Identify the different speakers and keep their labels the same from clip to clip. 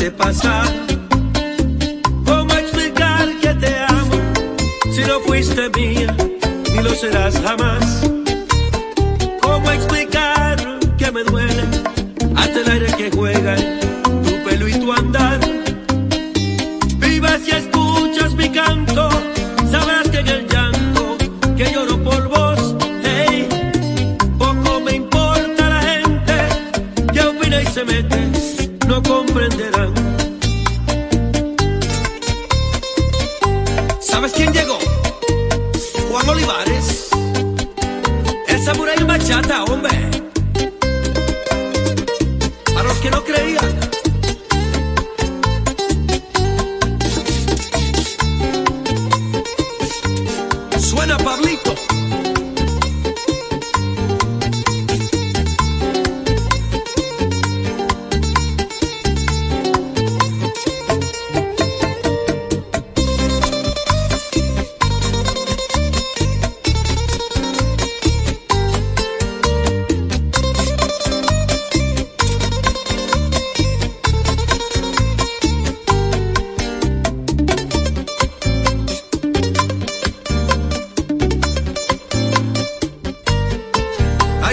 Speaker 1: dejarte pasar. ¿Cómo explicar que te amo si no fuiste mía ni lo serás jamás? ¿Cómo explicar que me duele hasta el aire que juega tu pelo y tu andar? Viva si escuchas mi canto, sabrás que en el llanto que lloro por vos, hey, poco me importa la gente que opina y se mete, no comprenderán.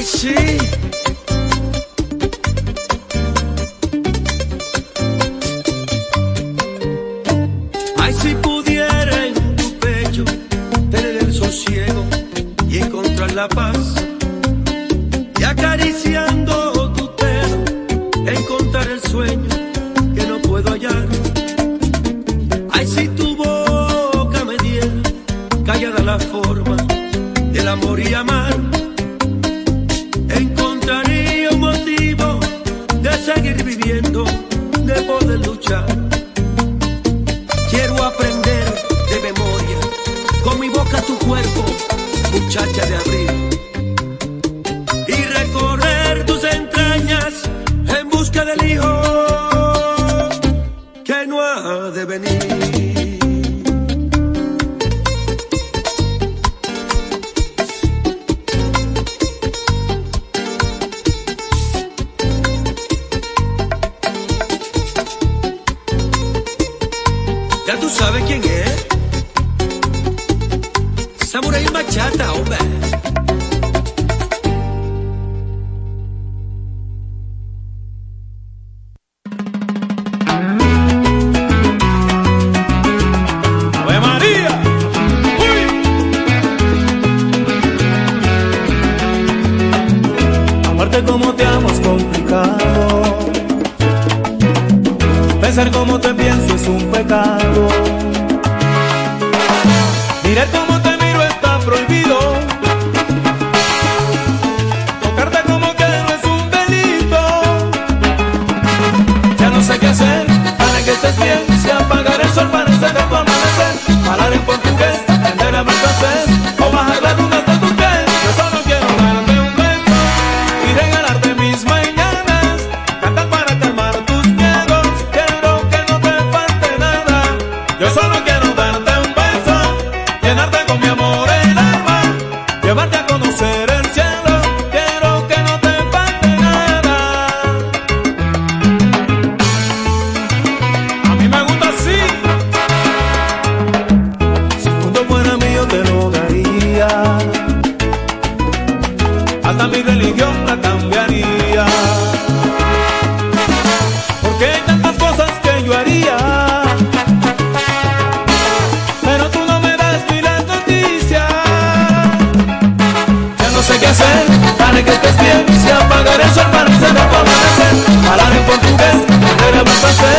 Speaker 1: 心。Del hijo que no ha de venir.
Speaker 2: Mirar cómo te miro está prohibido. Tocarte como quiero es un delito. Ya no sé qué hacer para que estés bien. Si apagar el sol para hacer tu amanecer. Hablar en portugués, aprender a francés. O bajar las dunas de tu piel. Yo solo quiero darte un beso y regalarte mis mañanas. Cantar para calmar tus miedos. Quiero que no te falte nada. Yo solo aprender a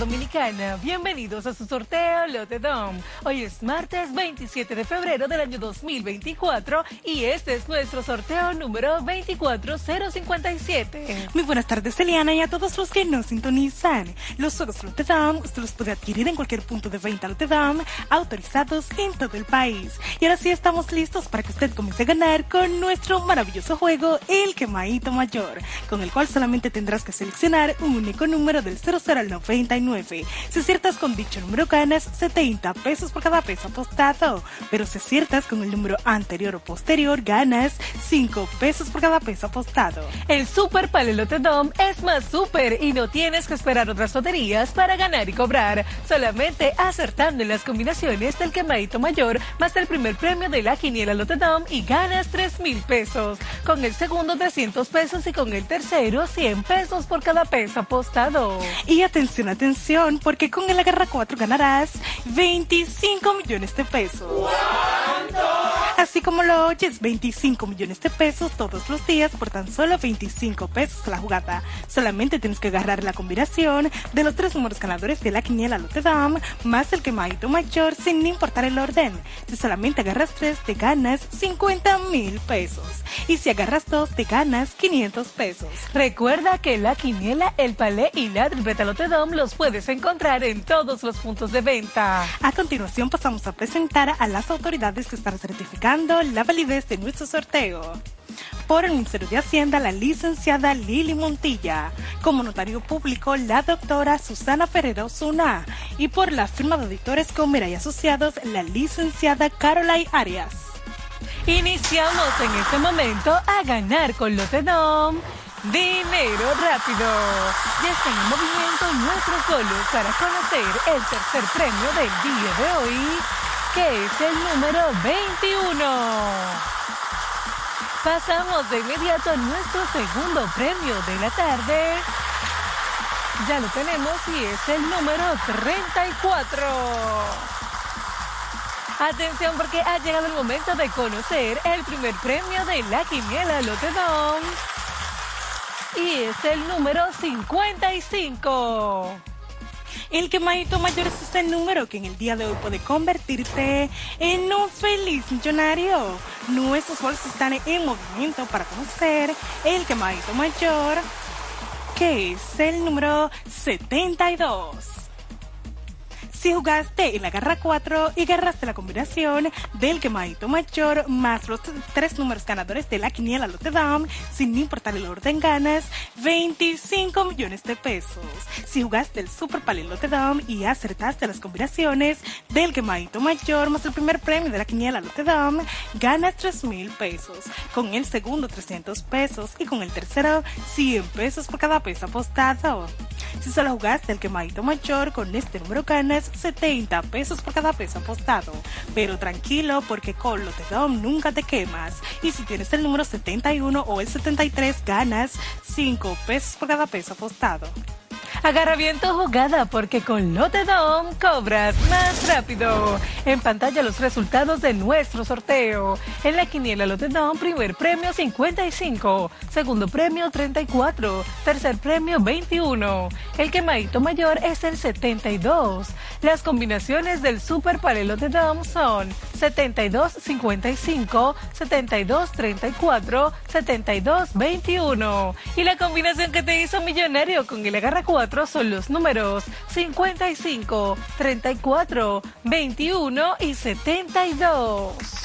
Speaker 3: Dominicana, bienvenidos a su sorteo Lote Dom. Hoy es martes 27 de febrero del año 2024 y este es nuestro sorteo número 24057.
Speaker 4: Muy buenas tardes, Eliana, y a todos los que nos sintonizan. Los juegos Lotte Dam usted los puede adquirir en cualquier punto de venta Lotte Dam, autorizados en todo el país. Y ahora sí estamos listos para que usted comience a ganar con nuestro maravilloso juego, el Quemaito Mayor, con el cual solamente tendrás que seleccionar un único número del 00 al 9 99. Si aciertas con dicho número ganas 70 pesos por cada peso apostado, pero si aciertas con el número anterior o posterior ganas 5 pesos por cada peso apostado.
Speaker 3: El Super Palelote Dom es más super y no tienes que esperar otras loterías para ganar y cobrar, solamente acertando en las combinaciones del quemadito mayor más el primer premio de la quiniela Lote Dom y ganas 3 mil pesos. Con el segundo 300 pesos y con el tercero 100 pesos por cada peso apostado.
Speaker 4: Y atención, atención, porque con el Agarra 4 ganarás 25 millones de pesos. Así como lo oyes, 25 millones de pesos todos los días por tan solo 25 pesos la jugada. Solamente tienes que agarrar la combinación de los tres números ganadores de la quiniela Lotte Dame más el quemadito mayor sin importar el orden. Si solamente agarras tres, te ganas 50 mil pesos. Y si agarras dos, te ganas 500 pesos.
Speaker 3: Recuerda que la quiniela, el palé y la tripleta Lotte Dome los puedes encontrar en todos los puntos de venta.
Speaker 4: A continuación pasamos a presentar a las autoridades que están certificando la validez de nuestro sorteo. Por el Ministerio de Hacienda, la licenciada Lili Montilla. Como notario público, la doctora Susana Ferrero Osuna. Y por la firma de auditores Comer y Asociados, la licenciada Caroline Arias.
Speaker 3: Iniciamos en este momento a ganar con Lotedom. Dinero rápido. Ya están en movimiento nuestros bolos para conocer el tercer premio del día de hoy, que es el número 21. Pasamos de inmediato a nuestro segundo premio de la tarde. Ya lo tenemos y es el número 34. Atención porque ha llegado el momento de conocer el primer premio de la quiniela Lotedom. Y es el número 55.
Speaker 4: El quemadito mayor es este número que en el día de hoy puede convertirte en un feliz millonario. Nuestros bolsos están en movimiento para conocer el quemadito mayor, que es el número 72. Si jugaste en la garra 4 y agarraste la combinación del quemadito mayor más los tres números ganadores de la quiniela Lotte sin importar el orden ganas 25 millones de pesos. Si jugaste el Super Palel Lotte y acertaste las combinaciones del quemadito mayor más el primer premio de la quiniela Lotte Dame, ganas 3 mil pesos. Con el segundo 300 pesos y con el tercero 100 pesos por cada peso apostado. Si solo jugaste el quemadito mayor, con este número ganas 70 pesos por cada peso apostado. Pero tranquilo, porque con Lotedom nunca te quemas. Y si tienes el número 71 o el 73, ganas 5 pesos por cada peso apostado.
Speaker 3: Agarra bien tu jugada porque con Lotedom cobras más rápido. En pantalla los resultados de nuestro sorteo. En la quiniela Lotedom, primer premio 55, segundo premio 34, tercer premio 21. El quemadito mayor es el 72. Las combinaciones del Super Palel Lotedom son 72-55, 72-34, 72-21. Y la combinación que te hizo millonario con el Agarra 4 son los números 55, 34, 21 y 72.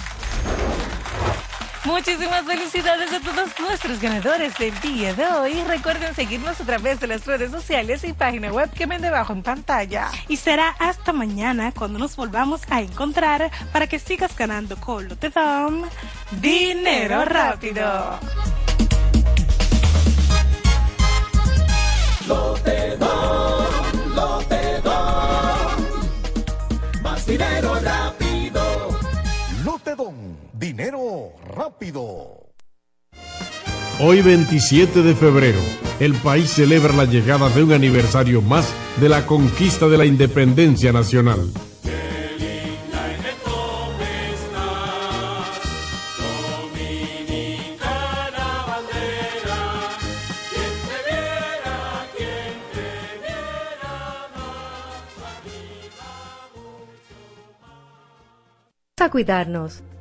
Speaker 3: Muchísimas felicidades a todos nuestros ganadores del día de hoy. Recuerden seguirnos a través de las redes sociales y página web que ven debajo en pantalla.
Speaker 4: Y será hasta mañana cuando nos volvamos a encontrar para que sigas ganando con Lotedom
Speaker 3: Dinero rápido.
Speaker 2: Dinero rápido.
Speaker 5: Hoy 27 de febrero, el país celebra la llegada de un aniversario más de la conquista de la independencia nacional.
Speaker 6: a cuidarnos.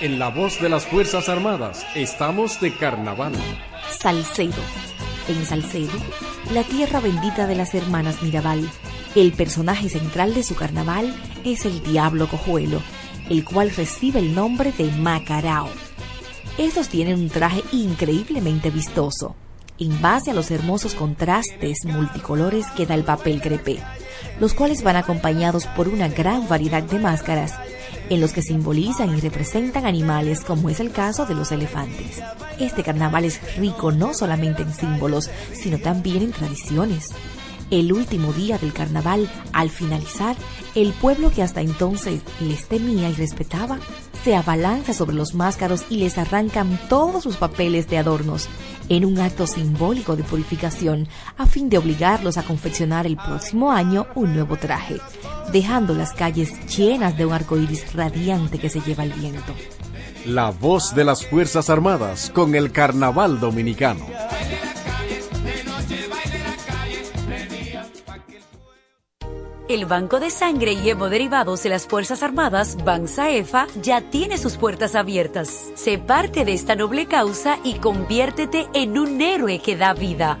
Speaker 5: En la voz de las Fuerzas Armadas estamos de carnaval.
Speaker 7: Salcedo. En Salcedo, la tierra bendita de las hermanas Mirabal, el personaje central de su carnaval es el Diablo Cojuelo, el cual recibe el nombre de Macarao. Estos tienen un traje increíblemente vistoso, en base a los hermosos contrastes multicolores que da el papel crepé, los cuales van acompañados por una gran variedad de máscaras en los que simbolizan y representan animales como es el caso de los elefantes. Este carnaval es rico no solamente en símbolos, sino también en tradiciones. El último día del carnaval, al finalizar, el pueblo que hasta entonces les temía y respetaba, se abalanza sobre los máscaros y les arrancan todos sus papeles de adornos, en un acto simbólico de purificación, a fin de obligarlos a confeccionar el próximo año un nuevo traje, dejando las calles llenas de un arco iris radiante que se lleva el viento.
Speaker 5: La voz de las Fuerzas Armadas con el Carnaval Dominicano.
Speaker 8: El Banco de Sangre y Hemoderivados de las Fuerzas Armadas, BANSAEFA, ya tiene sus puertas abiertas. Sé parte de esta noble causa y conviértete en un héroe que da vida.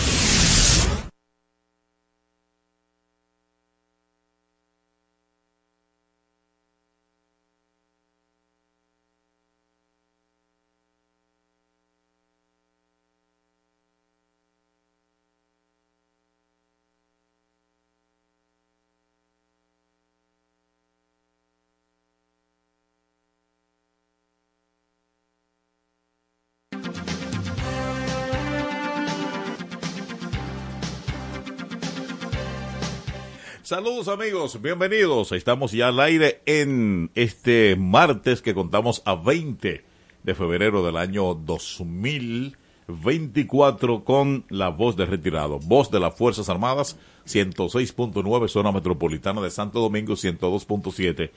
Speaker 9: Saludos amigos, bienvenidos. Estamos ya al aire en este martes que contamos a 20 de febrero del año 2024 con la voz de retirado, voz de las Fuerzas Armadas, 106.9 zona metropolitana de Santo Domingo, 102.7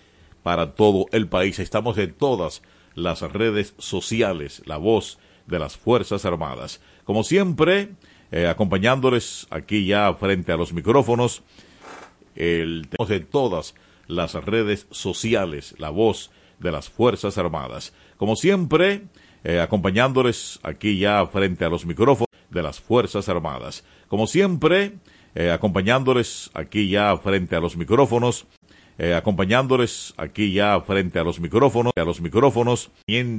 Speaker 9: para todo el país. Estamos en todas las redes sociales, la voz de las Fuerzas Armadas. Como siempre, eh, acompañándoles aquí ya frente a los micrófonos, el, en todas las redes sociales la voz de las Fuerzas Armadas. Como siempre, eh, acompañándoles aquí ya frente a los micrófonos de las Fuerzas Armadas. Como siempre, eh, acompañándoles aquí ya frente a los micrófonos, eh, acompañándoles aquí ya frente a los micrófonos, a los micrófonos,